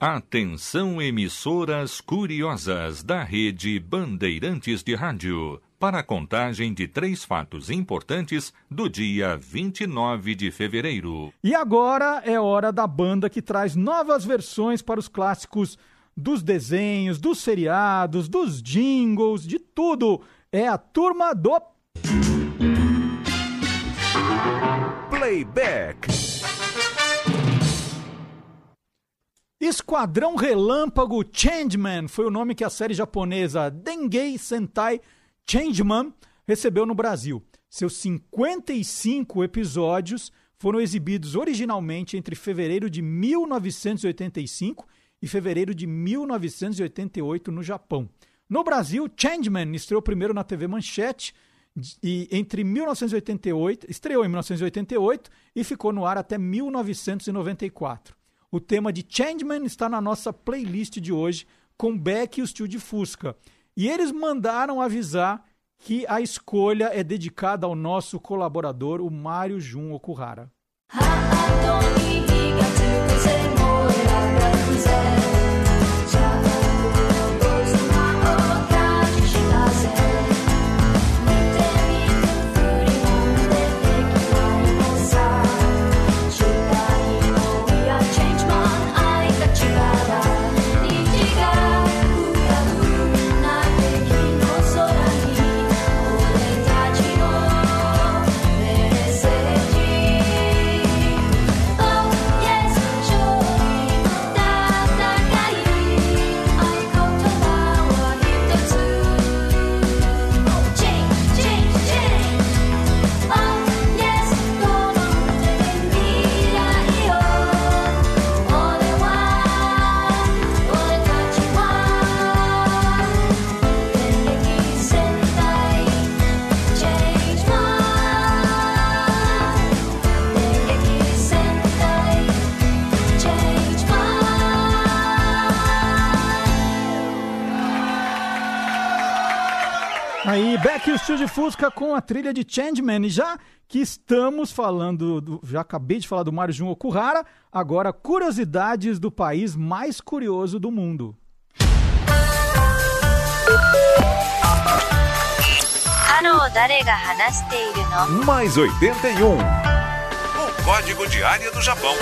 Atenção emissoras curiosas da rede Bandeirantes de Rádio para a contagem de três fatos importantes do dia 29 de fevereiro. E agora é hora da banda que traz novas versões para os clássicos dos desenhos, dos seriados, dos jingles, de tudo. É a turma do Playback. Esquadrão Relâmpago Changeman foi o nome que a série japonesa Dengei Sentai Changeman recebeu no Brasil. Seus 55 episódios foram exibidos originalmente entre fevereiro de 1985 e fevereiro de 1988 no Japão. No Brasil, Changeman estreou primeiro na TV Manchete e entre 1988, estreou em 1988 e ficou no ar até 1994. O tema de Changeman está na nossa playlist de hoje com Beck e o Steel de Fusca. E eles mandaram avisar que a escolha é dedicada ao nosso colaborador, o Mário Jun Okuhara. Aí, Beck e o Steel de Fusca com a trilha de Changeman. E já que estamos falando, do, já acabei de falar do Mário Jun Okuhara, agora curiosidades do país mais curioso do mundo. Mais 81. O código de área do Japão.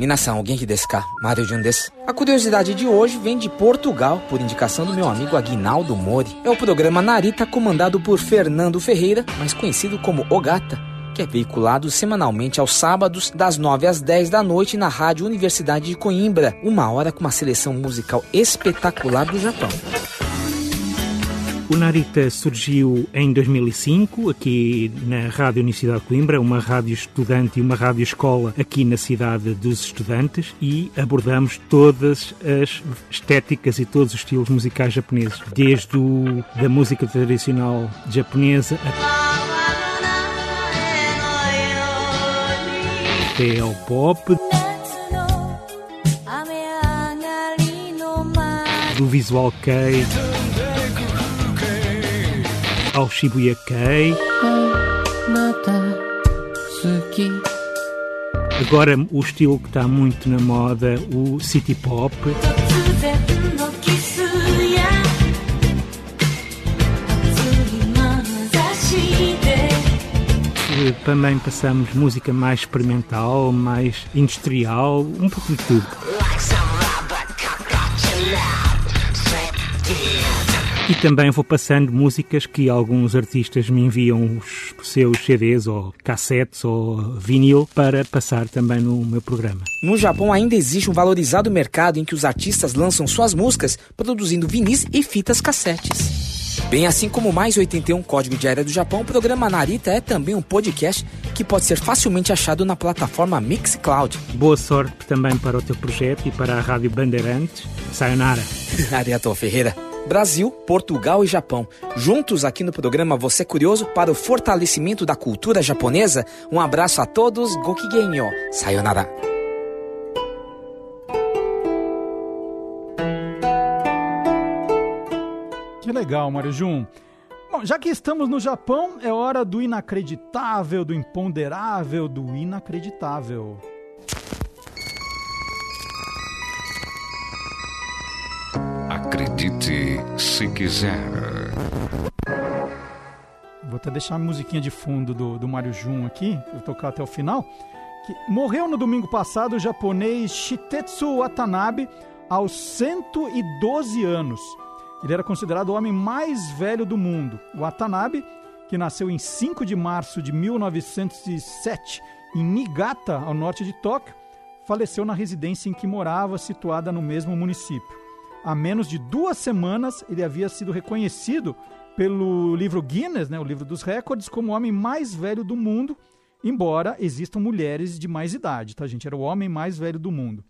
Minasan, alguém que desu ka? Mario Jun desu. A curiosidade de hoje vem de Portugal, por indicação do meu amigo Aguinaldo Mori. É o programa Narita, comandado por Fernando Ferreira, mais conhecido como Ogata, que é veiculado semanalmente aos sábados, das 9 às 10 da noite, na Rádio Universidade de Coimbra. Uma hora com uma seleção musical espetacular do Japão. O Narita surgiu em 2005, aqui na Rádio Universidade de Coimbra, uma rádio estudante e uma rádio escola aqui na cidade dos estudantes, e abordamos todas as estéticas e todos os estilos musicais japoneses, desde o, da música tradicional japonesa até ao pop. Do visual kei ao Shibuya Kei. Agora o estilo que está muito na moda, o City Pop. Também passamos música mais experimental, mais industrial, um pouco de tudo. E também vou passando músicas que alguns artistas me enviam os seus CDs ou cassetes ou vinil para passar também no meu programa. No Japão ainda existe um valorizado mercado em que os artistas lançam suas músicas produzindo vinis e fitas cassetes. Bem assim como mais 81 Código de Área do Japão, o programa Narita é também um podcast que pode ser facilmente achado na plataforma Mixcloud. Boa sorte também para o teu projeto e para a Rádio Bandeirantes. Sayonara. Ariato Ferreira. Brasil, Portugal e Japão. Juntos aqui no programa Você Curioso para o fortalecimento da cultura japonesa. Um abraço a todos. Gokigenyo. Sayonara. Que legal, Mário Jun. Bom, já que estamos no Japão, é hora do inacreditável, do imponderável, do inacreditável. Acredite se quiser. Vou até deixar a musiquinha de fundo do, do Mário Jun aqui, vou tocar até o final. Que morreu no domingo passado o japonês Shitetsu Watanabe aos 112 anos. Ele era considerado o homem mais velho do mundo. Watanabe, que nasceu em 5 de março de 1907 em Niigata, ao norte de Tóquio, faleceu na residência em que morava, situada no mesmo município. Há menos de duas semanas, ele havia sido reconhecido pelo livro Guinness, né, o livro dos recordes, como o homem mais velho do mundo, embora existam mulheres de mais idade, tá, gente? Era o homem mais velho do mundo.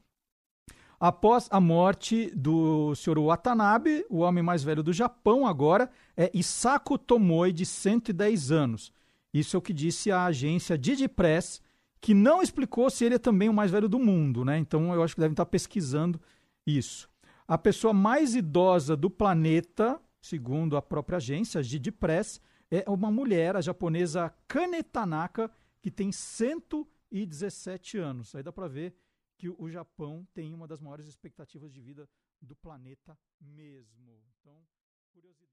Após a morte do Sr. Watanabe, o homem mais velho do Japão agora é Isako Tomoi, de 110 anos. Isso é o que disse a agência Didi Press, que não explicou se ele é também o mais velho do mundo, né? Então eu acho que devem estar pesquisando isso. A pessoa mais idosa do planeta, segundo a própria agência Didi Press, é uma mulher, a japonesa Kane Tanaka, que tem 117 anos. Aí dá para ver que o Japão tem uma das maiores expectativas de vida do planeta mesmo. Então, curiosidade.